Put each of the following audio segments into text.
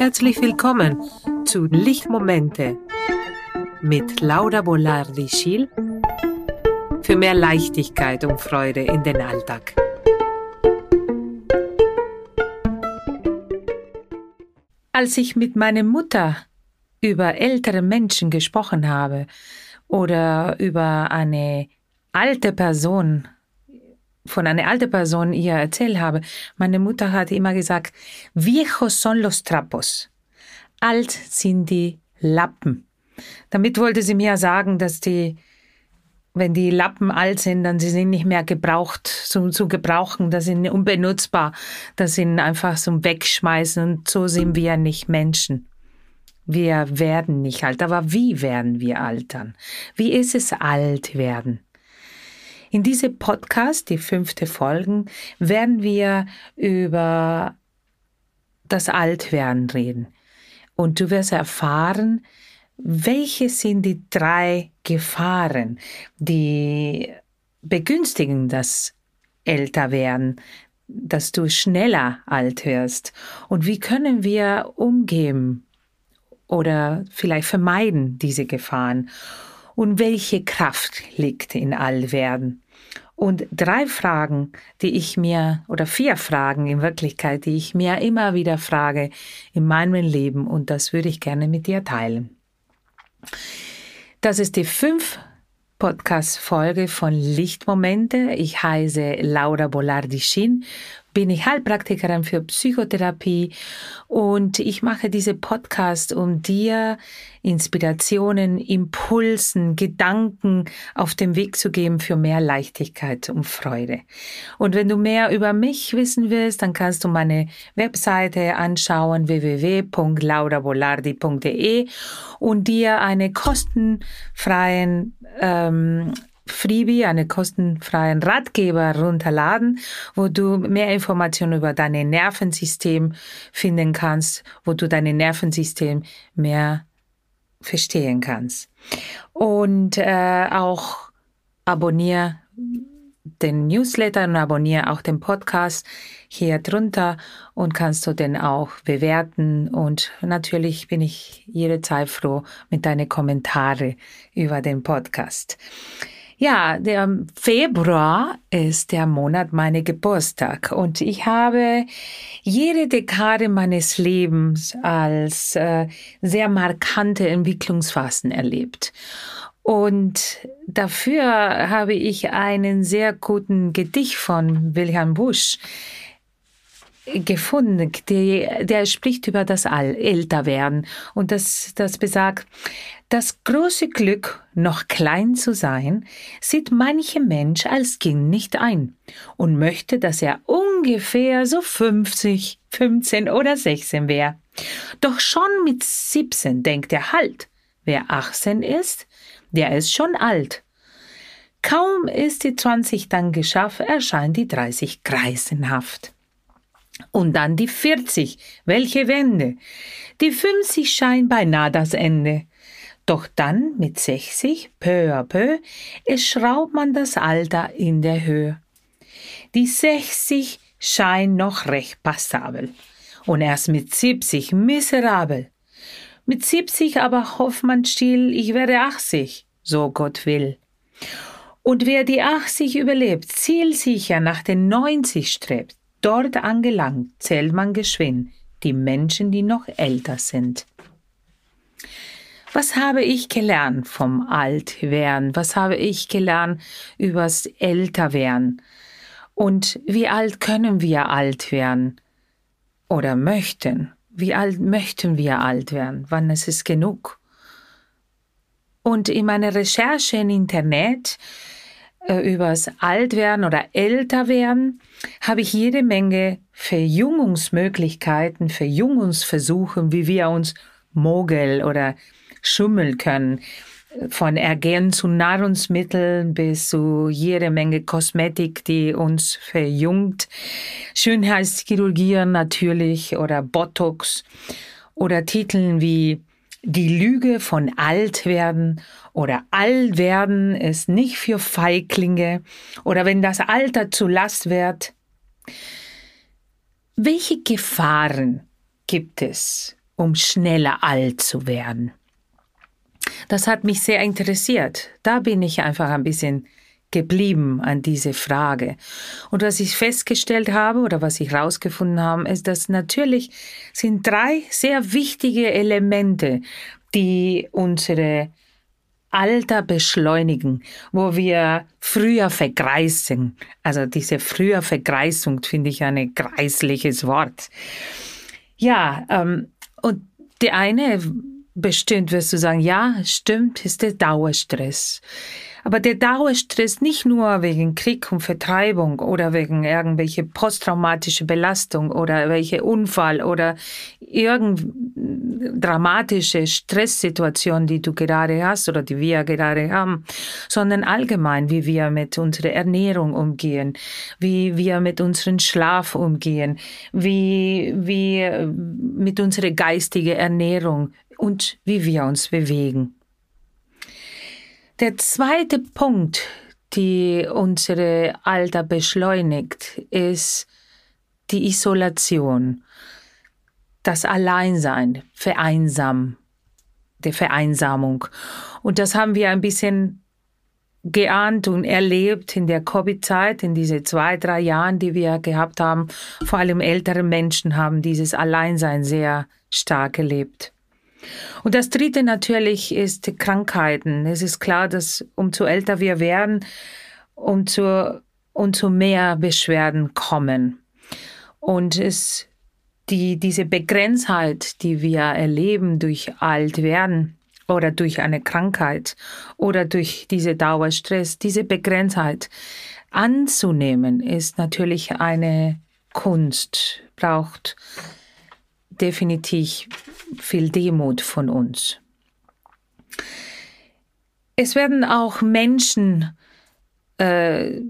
Herzlich willkommen zu Lichtmomente mit Laura Bolardi-Schiel für mehr Leichtigkeit und Freude in den Alltag. Als ich mit meiner Mutter über ältere Menschen gesprochen habe oder über eine alte Person von einer alten Person ihr erzählt habe, meine Mutter hat immer gesagt, viejos son los trapos. Alt sind die Lappen. Damit wollte sie mir sagen, dass die, wenn die Lappen alt sind, dann sie sind nicht mehr gebraucht, zu, zu gebrauchen, das sind unbenutzbar, das sind einfach zum Wegschmeißen und so sind wir nicht Menschen. Wir werden nicht alt, aber wie werden wir altern? Wie ist es alt werden? In diesem Podcast, die fünfte Folgen, werden wir über das Altwerden reden. Und du wirst erfahren, welche sind die drei Gefahren, die begünstigen das Älterwerden, dass du schneller alt wirst? Und wie können wir umgehen oder vielleicht vermeiden diese Gefahren? Und welche Kraft liegt in Allwerden. Und drei Fragen, die ich mir, oder vier Fragen in Wirklichkeit, die ich mir immer wieder frage in meinem Leben und das würde ich gerne mit dir teilen. Das ist die fünf Podcast-Folge von Lichtmomente. Ich heiße Laura Bolardi-Schin bin ich Heilpraktikerin für Psychotherapie und ich mache diese Podcast, um dir Inspirationen, Impulsen, Gedanken auf den Weg zu geben für mehr Leichtigkeit und Freude. Und wenn du mehr über mich wissen willst, dann kannst du meine Webseite anschauen www.laurabolardi.de und dir eine kostenfreien ähm, Freebie, einen kostenfreien Ratgeber runterladen, wo du mehr Informationen über dein Nervensystem finden kannst, wo du dein Nervensystem mehr verstehen kannst. Und äh, auch abonniere den Newsletter und abonniere auch den Podcast hier drunter und kannst du den auch bewerten. Und natürlich bin ich jederzeit froh mit deinen Kommentaren über den Podcast. Ja, der Februar ist der Monat meiner Geburtstag und ich habe jede Dekade meines Lebens als äh, sehr markante Entwicklungsphasen erlebt. Und dafür habe ich einen sehr guten Gedicht von Wilhelm Busch gefunden, der, der spricht über das All, Älterwerden. Und das, das besagt, das große Glück, noch klein zu sein, sieht mancher Mensch als Kind nicht ein und möchte, dass er ungefähr so 50, 15 oder 16 wäre. Doch schon mit 17 denkt er halt, wer 18 ist, der ist schon alt. Kaum ist die 20 dann geschafft, erscheint die 30 greisenhaft. Und dann die 40, welche Wende. Die 50 scheint beinahe das Ende. Doch dann mit 60, peu à peu, es schraubt man das Alter in der Höhe. Die 60 scheint noch recht passabel. Und erst mit 70 miserabel. Mit 70 aber hofft man still, ich werde 80, so Gott will. Und wer die 80 überlebt, zielsicher nach den 90 strebt, Dort angelangt zählt man geschwind die Menschen, die noch älter sind. Was habe ich gelernt vom Altwerden? Was habe ich gelernt übers Älterwerden? Und wie alt können wir alt werden? Oder möchten? Wie alt möchten wir alt werden? Wann ist es genug? Und in meiner Recherche im Internet übers Altwerden oder Älterwerden habe ich jede Menge Verjüngungsmöglichkeiten, Verjüngungsversuche, wie wir uns mogel oder schummeln können. Von zu Nahrungsmitteln bis zu jede Menge Kosmetik, die uns verjüngt. Schönheitschirurgien natürlich oder Botox oder Titeln wie die Lüge von Altwerden oder Allwerden ist nicht für Feiglinge oder wenn das Alter zu Last wird. Welche Gefahren gibt es um schneller alt zu werden? Das hat mich sehr interessiert. Da bin ich einfach ein bisschen geblieben an diese Frage. Und was ich festgestellt habe oder was ich herausgefunden habe, ist, dass natürlich sind drei sehr wichtige Elemente, die unsere Alter beschleunigen, wo wir früher vergreisen. Also diese früher Vergreisung finde ich ein greisliches Wort. Ja, ähm, und die eine bestimmt wirst du sagen, ja, stimmt, ist der Dauerstress. Aber der Dauerstress nicht nur wegen Krieg und Vertreibung oder wegen irgendwelche posttraumatische Belastung oder welche Unfall oder irgend dramatische Stresssituation, die du gerade hast oder die wir gerade haben, sondern allgemein, wie wir mit unserer Ernährung umgehen, wie wir mit unserem Schlaf umgehen, wie wir mit unserer geistigen Ernährung und wie wir uns bewegen. Der zweite Punkt, die unsere Alter beschleunigt, ist die Isolation, das Alleinsein, Vereinsam, die Vereinsamung. Und das haben wir ein bisschen geahnt und erlebt in der Covid-Zeit, in diese zwei, drei Jahren, die wir gehabt haben. Vor allem ältere Menschen haben dieses Alleinsein sehr stark erlebt. Und das Dritte natürlich ist Krankheiten. Es ist klar, dass umso älter wir werden, umso, umso mehr Beschwerden kommen. Und es, die, diese Begrenztheit, die wir erleben durch alt werden oder durch eine Krankheit oder durch diese Dauerstress, diese Begrenztheit anzunehmen, ist natürlich eine Kunst, braucht definitiv viel Demut von uns. Es werden auch Menschen äh,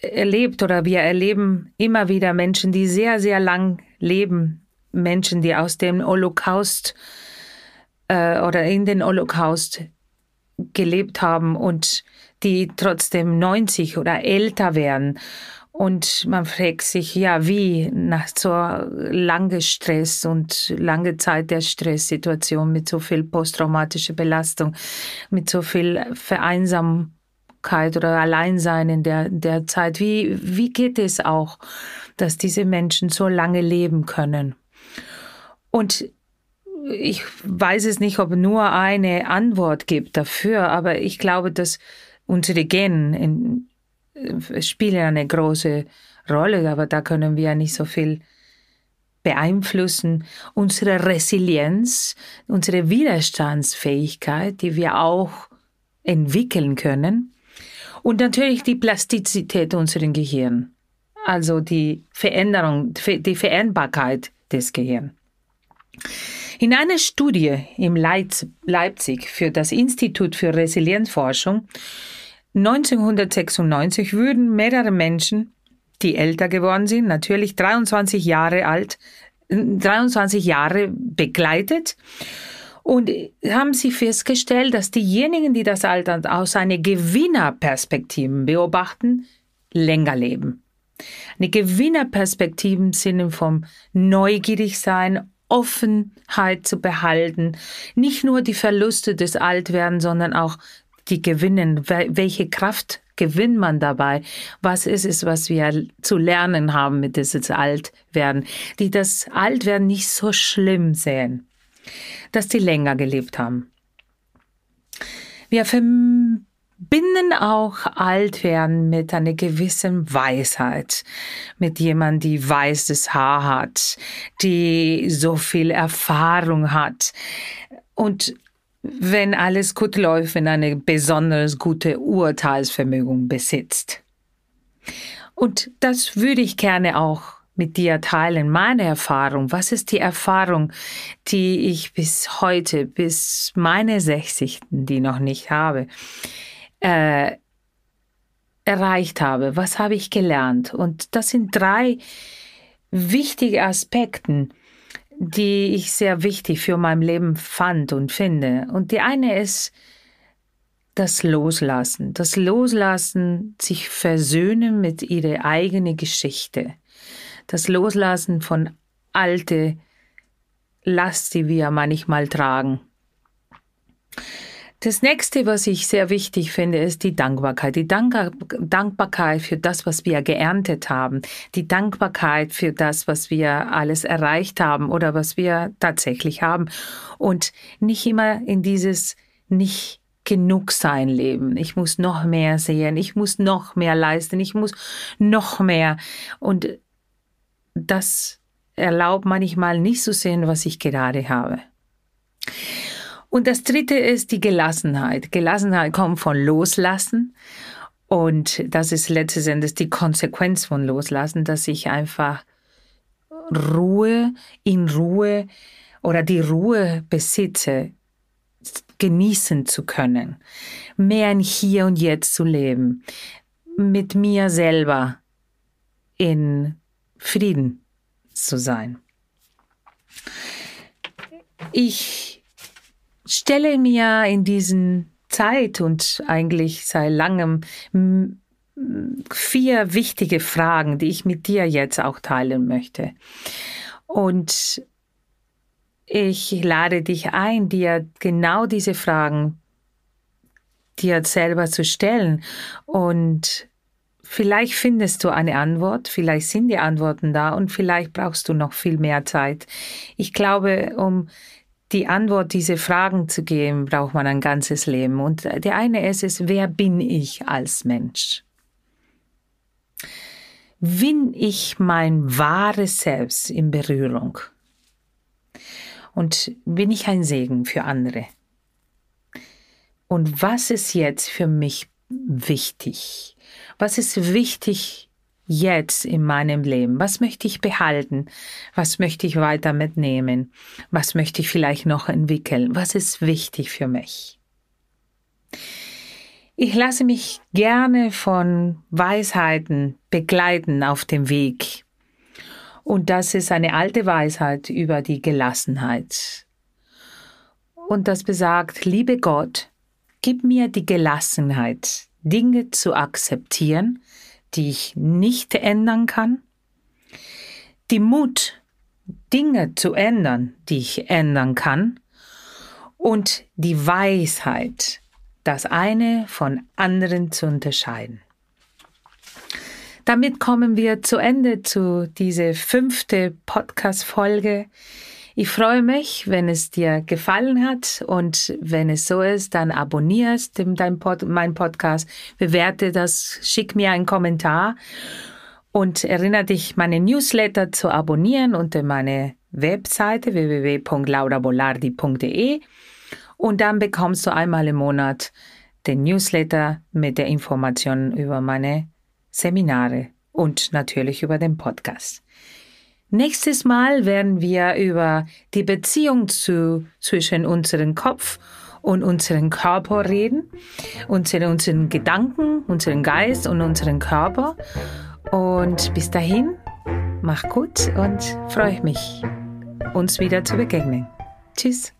erlebt oder wir erleben immer wieder Menschen, die sehr, sehr lang leben. Menschen, die aus dem Holocaust äh, oder in den Holocaust gelebt haben und die trotzdem 90 oder älter werden und man fragt sich, ja, wie nach so lange Stress und lange Zeit der Stresssituation mit so viel posttraumatischer Belastung, mit so viel Vereinsamkeit oder Alleinsein in der, der Zeit, wie, wie geht es auch, dass diese Menschen so lange leben können? Und ich weiß es nicht, ob nur eine Antwort gibt dafür, aber ich glaube, dass unsere Gene in, spielen eine große Rolle, aber da können wir nicht so viel beeinflussen. Unsere Resilienz, unsere Widerstandsfähigkeit, die wir auch entwickeln können. Und natürlich die Plastizität unseres Gehirns, also die Veränderung, die Veränderbarkeit des Gehirns. In einer Studie im Leipzig für das Institut für Resilienzforschung 1996 würden mehrere Menschen, die älter geworden sind, natürlich 23 Jahre alt, 23 Jahre begleitet und haben sie festgestellt, dass diejenigen, die das Alter aus einer Gewinnerperspektive beobachten, länger leben. Eine Gewinnerperspektive im Sinne vom neugierig sein, Offenheit zu behalten, nicht nur die Verluste des Altwerden, sondern auch die gewinnen? Welche Kraft gewinnt man dabei? Was ist es, was wir zu lernen haben mit dieses Altwerden? Die das Altwerden nicht so schlimm sehen, dass die länger gelebt haben. Wir verbinden auch Altwerden mit einer gewissen Weisheit, mit jemandem, die weißes Haar hat, die so viel Erfahrung hat. Und wenn alles gut läuft, wenn eine besonders gute Urteilsvermögen besitzt. Und das würde ich gerne auch mit dir teilen, meine Erfahrung. Was ist die Erfahrung, die ich bis heute, bis meine 60. die noch nicht habe, äh, erreicht habe? Was habe ich gelernt? Und das sind drei wichtige Aspekte, die ich sehr wichtig für mein Leben fand und finde. Und die eine ist das Loslassen. Das Loslassen, sich versöhnen mit ihrer eigenen Geschichte. Das Loslassen von alte Last, die wir manchmal tragen. Das nächste, was ich sehr wichtig finde, ist die Dankbarkeit. Die Dank Dankbarkeit für das, was wir geerntet haben. Die Dankbarkeit für das, was wir alles erreicht haben oder was wir tatsächlich haben. Und nicht immer in dieses nicht genug sein leben. Ich muss noch mehr sehen. Ich muss noch mehr leisten. Ich muss noch mehr. Und das erlaubt manchmal nicht zu sehen, was ich gerade habe. Und das dritte ist die Gelassenheit. Gelassenheit kommt von Loslassen. Und das ist letztes Endes die Konsequenz von Loslassen, dass ich einfach Ruhe in Ruhe oder die Ruhe besitze, genießen zu können, mehr in Hier und Jetzt zu leben, mit mir selber in Frieden zu sein. Ich stelle mir in diesen Zeit und eigentlich seit langem vier wichtige Fragen, die ich mit dir jetzt auch teilen möchte. Und ich lade dich ein, dir genau diese Fragen dir selber zu stellen und Vielleicht findest du eine Antwort, vielleicht sind die Antworten da und vielleicht brauchst du noch viel mehr Zeit. Ich glaube, um die Antwort, diese Fragen zu geben, braucht man ein ganzes Leben. Und der eine ist es, wer bin ich als Mensch? Bin ich mein wahres Selbst in Berührung? Und bin ich ein Segen für andere? Und was ist jetzt für mich wichtig? Was ist wichtig jetzt in meinem Leben? Was möchte ich behalten? Was möchte ich weiter mitnehmen? Was möchte ich vielleicht noch entwickeln? Was ist wichtig für mich? Ich lasse mich gerne von Weisheiten begleiten auf dem Weg. Und das ist eine alte Weisheit über die Gelassenheit. Und das besagt, liebe Gott, gib mir die Gelassenheit, Dinge zu akzeptieren, die ich nicht ändern kann, die Mut, Dinge zu ändern, die ich ändern kann, und die Weisheit, das eine von anderen zu unterscheiden. Damit kommen wir zu Ende zu dieser fünfte Podcast-Folge. Ich freue mich, wenn es dir gefallen hat und wenn es so ist, dann abonnierst dein Pod, mein Podcast, bewerte das, schick mir einen Kommentar und erinnere dich, meine Newsletter zu abonnieren unter meine Webseite www.laurabolardi.de und dann bekommst du einmal im Monat den Newsletter mit der Information über meine Seminare und natürlich über den Podcast. Nächstes Mal werden wir über die Beziehung zu, zwischen unserem Kopf und unserem Körper reden, unsere, unseren Gedanken, unseren Geist und unseren Körper. Und bis dahin, mach gut und freue mich, uns wieder zu begegnen. Tschüss.